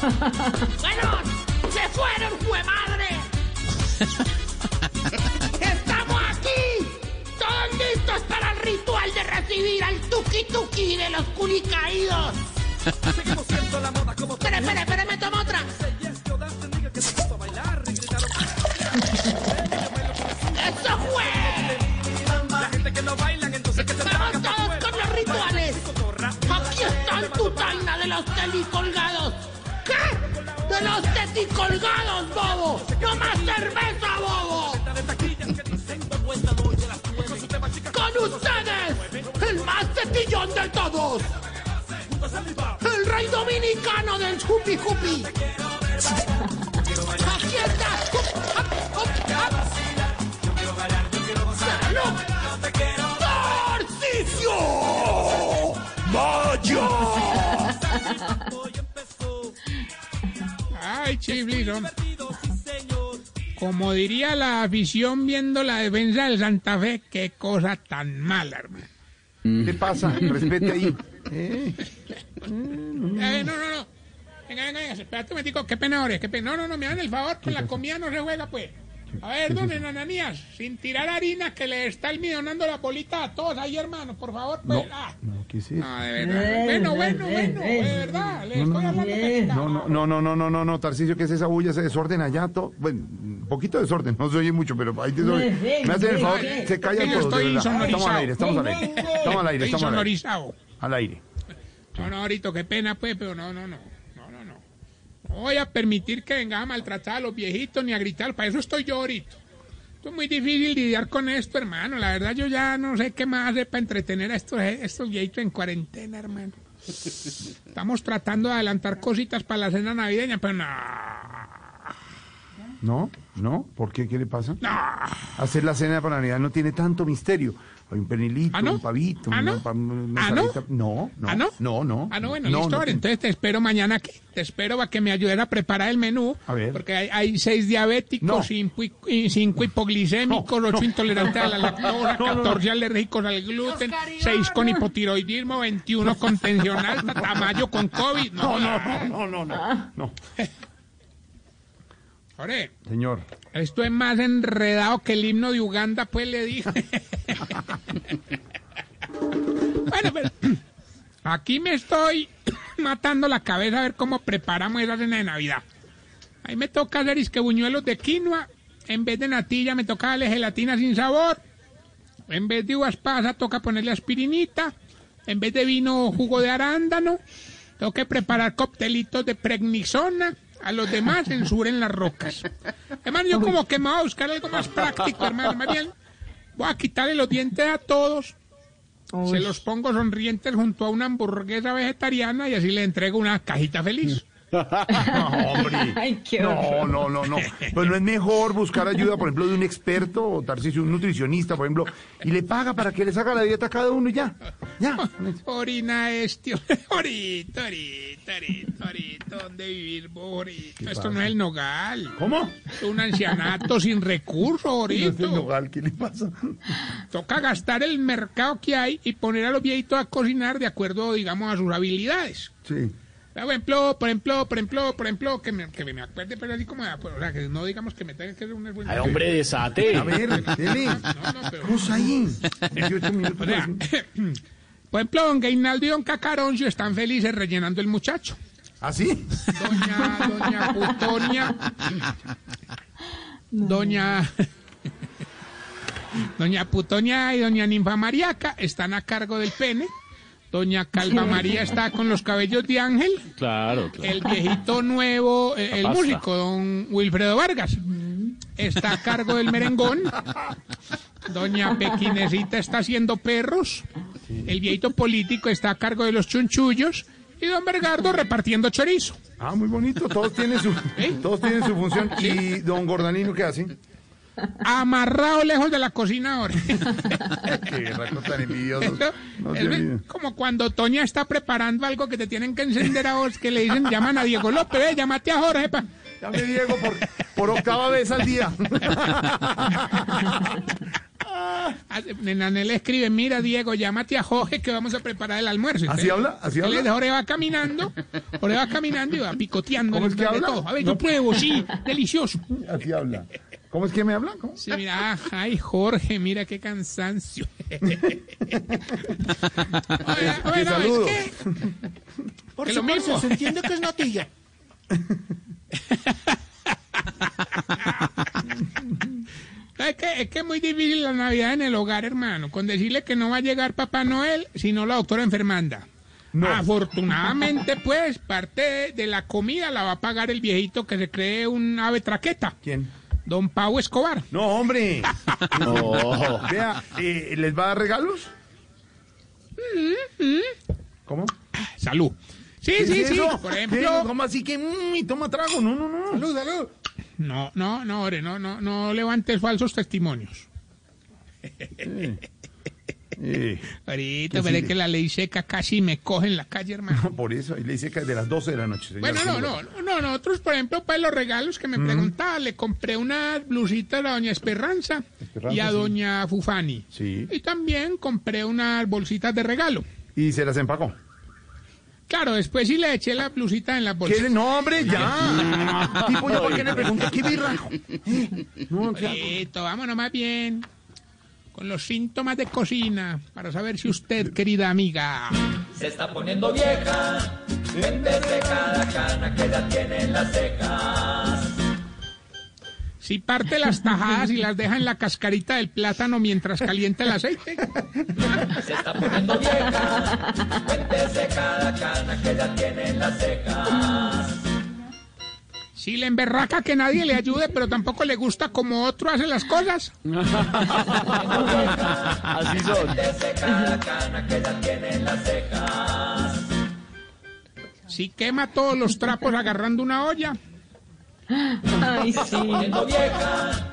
Bueno, se fueron, fue madre. Estamos aquí, todos listos para el ritual de recibir al tuki tuki de los culicaídos. Seguimos siendo la moda como Espera, espera, espera, me tomo otra. ¡Eso fue! La gente que no bailan, entonces que se Vamos todos con los rituales. Aquí está tu taina de los telicolgados. Los teticolgados, bobo. No más cerveza, bobo. Con ustedes, el más tetillón de todos. El rey dominicano del Hupi Hupi. Aquí está. Ay, chiflido. Como diría la afición viendo la defensa del Santa Fe, qué cosa tan mala, hermano. ¿Qué pasa? Respete ahí. Eh, Eh, no, no, no. Venga, venga, venga, espérate un momentico. Qué pena, Ore, qué pena. No, no, no, me hagan el favor, con la comida no se juega, pues. A ver, don Ananías, sin tirar harina, que le está almidonando la bolita a todos ahí, hermano, por favor, pues. Ah, no, Bueno, bueno, bueno, de verdad, le estoy hablando que... No, no, no, no, no, no, no, no, Tarcisio, ¿qué es esa bulla? Ese desorden allá, todo. Bueno, un poquito de desorden, no se oye mucho, pero hay desorden. Me hacen el favor, se todos. de estoy. Estamos al aire, estamos al aire. Estamos al aire, Estoy estamos al aire. insonorizado. Al aire. No, no, ahorita, qué pena, pues, pero no, no, no. No, no, no. No voy a permitir que venga a maltratar a los viejitos ni a gritar. Para eso estoy yo ahorita. Es muy difícil lidiar con esto, hermano. La verdad, yo ya no sé qué más hacer para entretener a estos, estos viejitos en cuarentena, hermano. Estamos tratando de adelantar cositas para la cena navideña, pero no. ¿No? ¿No? ¿Por qué? ¿Qué le pasa? No. Hacer la cena para Navidad no tiene tanto misterio. Hay un pernilito, ¿Ah, no? un pavito, ¿Ah, no? una, pa- una ¿Ah, no? No, no, ¿Ah, no? no, no. Ah, no, bueno, No, listo. ahora, entonces te espero mañana aquí. Te espero para que me ayuden a preparar el menú. A ver. Porque hay, hay seis diabéticos, No. cinco, cinco hipoglicémicos, No, ocho no. intolerantes a la lactosa, No, no, no. 14 alérgicos al gluten, seis con hipotiroidismo, 21 con tensión alta, Tamayo con COVID. No, no, no, no, no, no. Señor, esto es más enredado que el himno de Uganda, pues le dije. bueno, pero aquí me estoy matando la cabeza a ver cómo preparamos esa cena de Navidad. Ahí me toca hacer isque buñuelos de quinoa. En vez de natilla me toca darle gelatina sin sabor. En vez de uvas pasas toca ponerle aspirinita. En vez de vino, jugo de arándano. Tengo que preparar coctelitos de pregnisona. A los demás censuren las rocas. Hermano, yo como que me voy a buscar algo más práctico, hermano. Más bien, voy a quitarle los dientes a todos. Se los pongo sonrientes junto a una hamburguesa vegetariana y así le entrego una cajita feliz. No, hombre. Ay, qué No, no, no, no. Pues no es mejor buscar ayuda, por ejemplo, de un experto, o Tarcisio, un nutricionista, por ejemplo, y le paga para que le saca la dieta a cada uno y ya. Ya. Orina este, orito, orito, orito, orito, ¿dónde vivir vos, orito? Esto no es el nogal, ¿Cómo? es un ancianato sin recursos, No es el orito. nogal, ¿qué le pasa? Toca gastar el mercado que hay y poner a los viejitos a cocinar de acuerdo, digamos, a sus habilidades. Sí. Por ejemplo, por ejemplo, por ejemplo, por ejemplo, que me, que me acuerde, pero así como, pues, o sea, que no digamos que me tenga que buen... Ay, hombre, desate. A ver, dele. No, no, pero... Ahí. 18 minutos. O sea, por ejemplo, don Gainaldo y don Cacaroncio están felices rellenando el muchacho. ¿Ah, sí? Doña, doña Putonia, doña, doña Putonia y doña Ninfa Mariaca están a cargo del pene. Doña Calva María está con los cabellos de ángel. Claro, claro. El viejito nuevo, eh, el pasta. músico, don Wilfredo Vargas, está a cargo del merengón. Doña Pequinesita está haciendo perros. El viejito político está a cargo de los chunchullos. Y don Bergardo repartiendo chorizo. Ah, muy bonito. Todos tienen su, todos tienen su función. ¿Y don Gordanino qué hace? Amarrado lejos de la cocina ahora. Qué rato tan envidioso. Esto No como cuando Toña está preparando algo que te tienen que encender a vos, que le dicen, llaman a Diego López, eh, llámate a Jorge. pa". Llame Diego por, por octava vez al día. Le escribe, mira Diego, llámate a Jorge que vamos a preparar el almuerzo. ¿Así Entonces, habla? ¿Así habla? Jorge va caminando, Jorge va caminando y va picoteando. ¿Cómo es que habla? todo. A ver, No. yo pruebo, sí, delicioso. Así habla. ¿Cómo es que me habla? ¿Cómo? Sí, mira, ah, ay Jorge, mira qué cansancio. Oiga, oiga, no, saludo. es que, Por Que lo mismo. se entiende que es natilla. es que es que es muy difícil la Navidad en el hogar, hermano, con decirle que no va a llegar Papá Noel, sino la doctora enfermanda. Afortunadamente, pues, parte de la comida la va a pagar el viejito que se cree un ave traqueta, ¿Quién? Don Pau Escobar. No, hombre. No. Vea, eh, ¿les va a dar regalos? ¿Cómo? Salud. Sí, ¿Qué sí, es sí. eso? Por ejemplo, ¿Cómo así que mm, y toma trago? No, no, no. Salud, salud. no, no, no, ore, no, no, no levantes falsos testimonios. Ahorita veré que la ley seca casi me coge en la calle, hermano. por eso, y le dice que es de las 12 de la noche. señor. Bueno, no, no, no, no, nosotros, por ejemplo, para los regalos que me preguntaba, le compré unas blusitas a doña Esperanza, Esperanza, y a sí. doña Fufani. Sí. Y también compré unas bolsitas de regalo. Y se las empacó. Claro, después sí le eché la blusita en las bolsas. ¿Qué? No, hombre, ya. tipo, ¿yo por qué le pregunto? ¿Qué birra? Eh, No, ya. Listo, vámonos más bien con los síntomas de cocina para saber si usted, querida amiga, Se está poniendo vieja. Cuéntese cada cana que ya tiene en las cejas. si parte las tajadas y las deja en la cascarita del plátano mientras calienta el aceite. Se está poniendo vieja. Cuéntese cada cana que ya tiene en las cejas. Si le emberraca que nadie le ayude, pero tampoco le gusta como otro hace las cosas. Así son. Cuéntese cada cana que ya tiene en las cejas. Si quema todos los trapos agarrando una olla. Ay, sí. Vieja.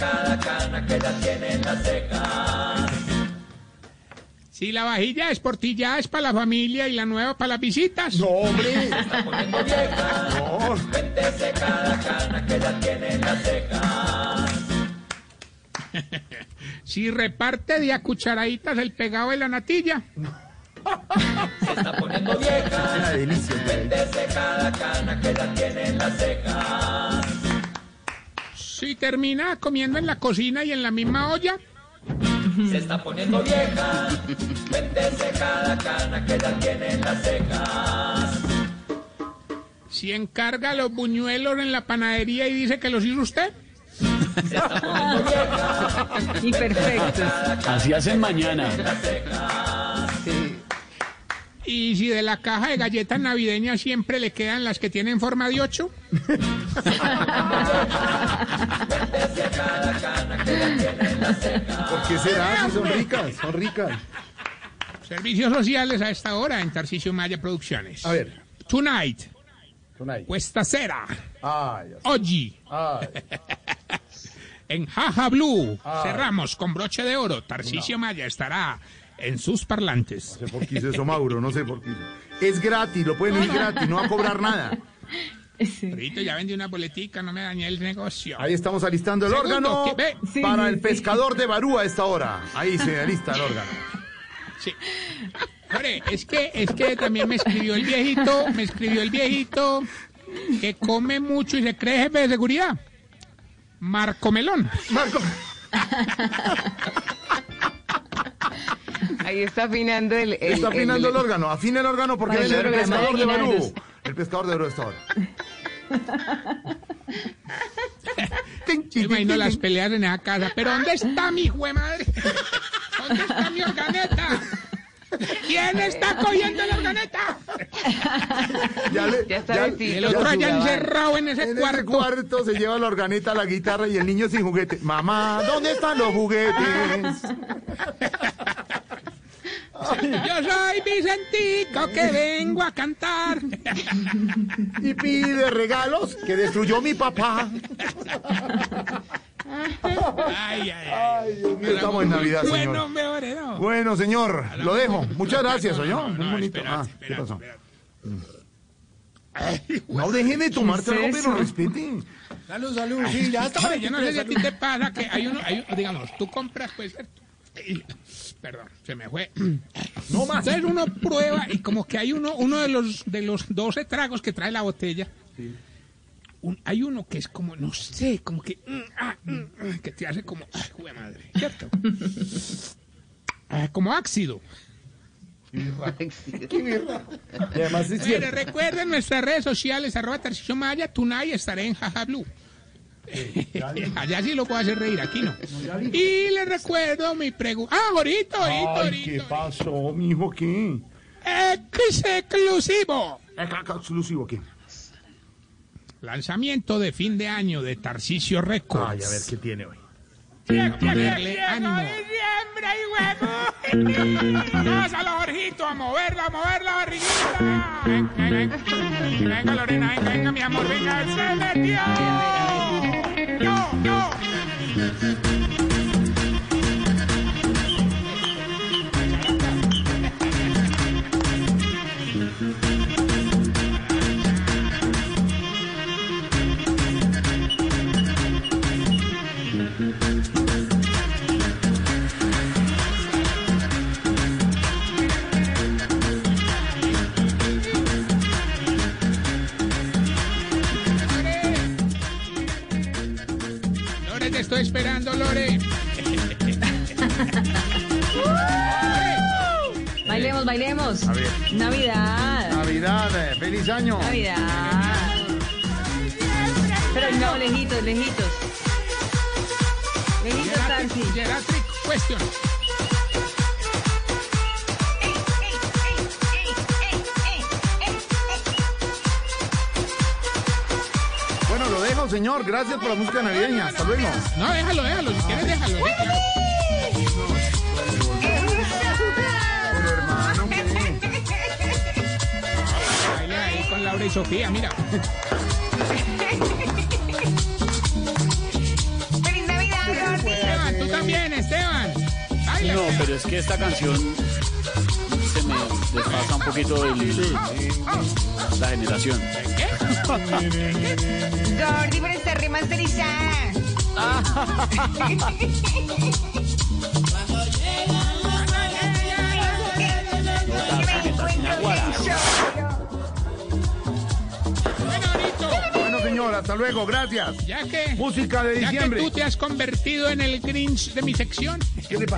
Cada cana que ya tiene en las cejas. Si la vajilla esportillada es para la familia y la nueva para las visitas. No, hombre. Poniendo vieja. No. Cada cana que ya tiene en las cejas. Si reparte de a cucharaditas el pegado de la natilla. Se está poniendo vieja. Cuéntese cada cana que ya tiene en las cejas. Si termina comiendo en la cocina y en la misma olla. Se está poniendo vieja. Cuéntese cada cana que ya tiene en las cejas. Si encarga los buñuelos en la panadería y dice que los hizo usted. Se está poniendo vieja. Y perfectos. Así hacen mañana. Sí. Y si de la caja de galletas navideñas siempre le quedan las que tienen forma de ocho. ¿Por qué será? Si son ricas, son ricas. Servicios sociales a esta hora en Tarcisio Maya Producciones. A ver. Tonight, ahí. Cuesta Cera, Ay, Oggi, ay. en Jaja Blue. Cerramos con broche de oro. Tarcisio Maya estará en sus parlantes. No sé por qué hizo eso, Mauro, no sé por qué. hizo. Es gratis, lo pueden ir gratis, no va a cobrar nada. Sí. Ahorita ya vendí una boletica, no me dañé el negocio. Ahí estamos alistando el Segundo, órgano que ve. Sí, para sí, el sí. pescador de Barú a esta hora. Ahí se alista el órgano. Sí. Hombre, es que, es que también me escribió el viejito, me escribió el viejito que come mucho y se cree jefe de seguridad. Marco Melón. Marco, Ahí está afinando el. el- está afinando el, órgano. Afina el órgano porque Para el el pescador de Barú. El pescador de Barú a esta hora. Yo imagino las peleas en esa casa. Pero ¿dónde está mi hijo de madre? ¿Dónde está mi organeta? ¿Quién está cogiendo la organeta? Ya, le- Ya está ya-. El otro allá encerrado en ese En ese cuarto. cuarto se lleva la organeta, la guitarra y el niño sin juguete. Mamá, ¿dónde están los juguetes? Yo soy Vicentico que vengo a cantar. Y pide regalos que destruyó mi papá. Ay, ay, ay. Dios mío, estamos en Navidad, Bueno, señor. me ore, no. Bueno, señor, lo dejo. Muchas gracias, ¿oyó? No, Muy no, bonito. espérate, Ah, ¿qué pasó? espérate. No dejen de tomarse ¿Qué es pero respeten. Salud, salud. Sí, ya está. Yo no sé si a ti te pasa que hay uno, hay, digamos, tú compras, pues, ¿cierto? Perdón, se me fue. No más. Entonces uno prueba y como que hay uno, uno de los de los 12 tragos que trae la botella. un- hay uno que es como, no sé, como que, mm, ah, mm, ah, que te hace como, ay, jue madre, ¿cierto? Ah, como ácido. Es cierto. recuerden nuestras redes sociales, arroba Tarcisio Maya, Tunay, estaré en Jaja Blue. Allá sí lo puedo hacer reír, aquí no. Y les recuerdo mi pregunta. Ah, ahorita, ahorita, Ay, ¿qué ahorita. pasó, mijo? ¿Qué? Ex exclusivo. ¿Exclusivo qué? Lanzamiento de fin de año de Tarcisio Records. Ay, a ver qué tiene hoy. Ponerle ánimo. Los Jorgito, a moverla, a mover la barriguita. Venga, venga, venga, Lorena, venga, venga, mi amor, venga, se metió. No, no. Bailemos. A ver. Navidad. Navidad, eh, feliz año. Navidad. Pero no, lejitos, lejitos. Lejitos, Tarsi. Geriatric question. Bueno, lo dejo, señor. Gracias por la música navideña. Hasta luego. No, déjalo, déjalo, si quieres Sofía, mira. ¡Feliz Navidad, Esteban, tú también, Esteban. Baila, No, Esteban. pero es que esta canción se me desfasa un poquito el- la generación. ¿Qué? Gordy, pero está remasterizada. señor, hasta luego. Gracias. ya que, Música de ya que diciembre. tú te has convertido en el Grinch de mi sección, ¿Qué le pasa?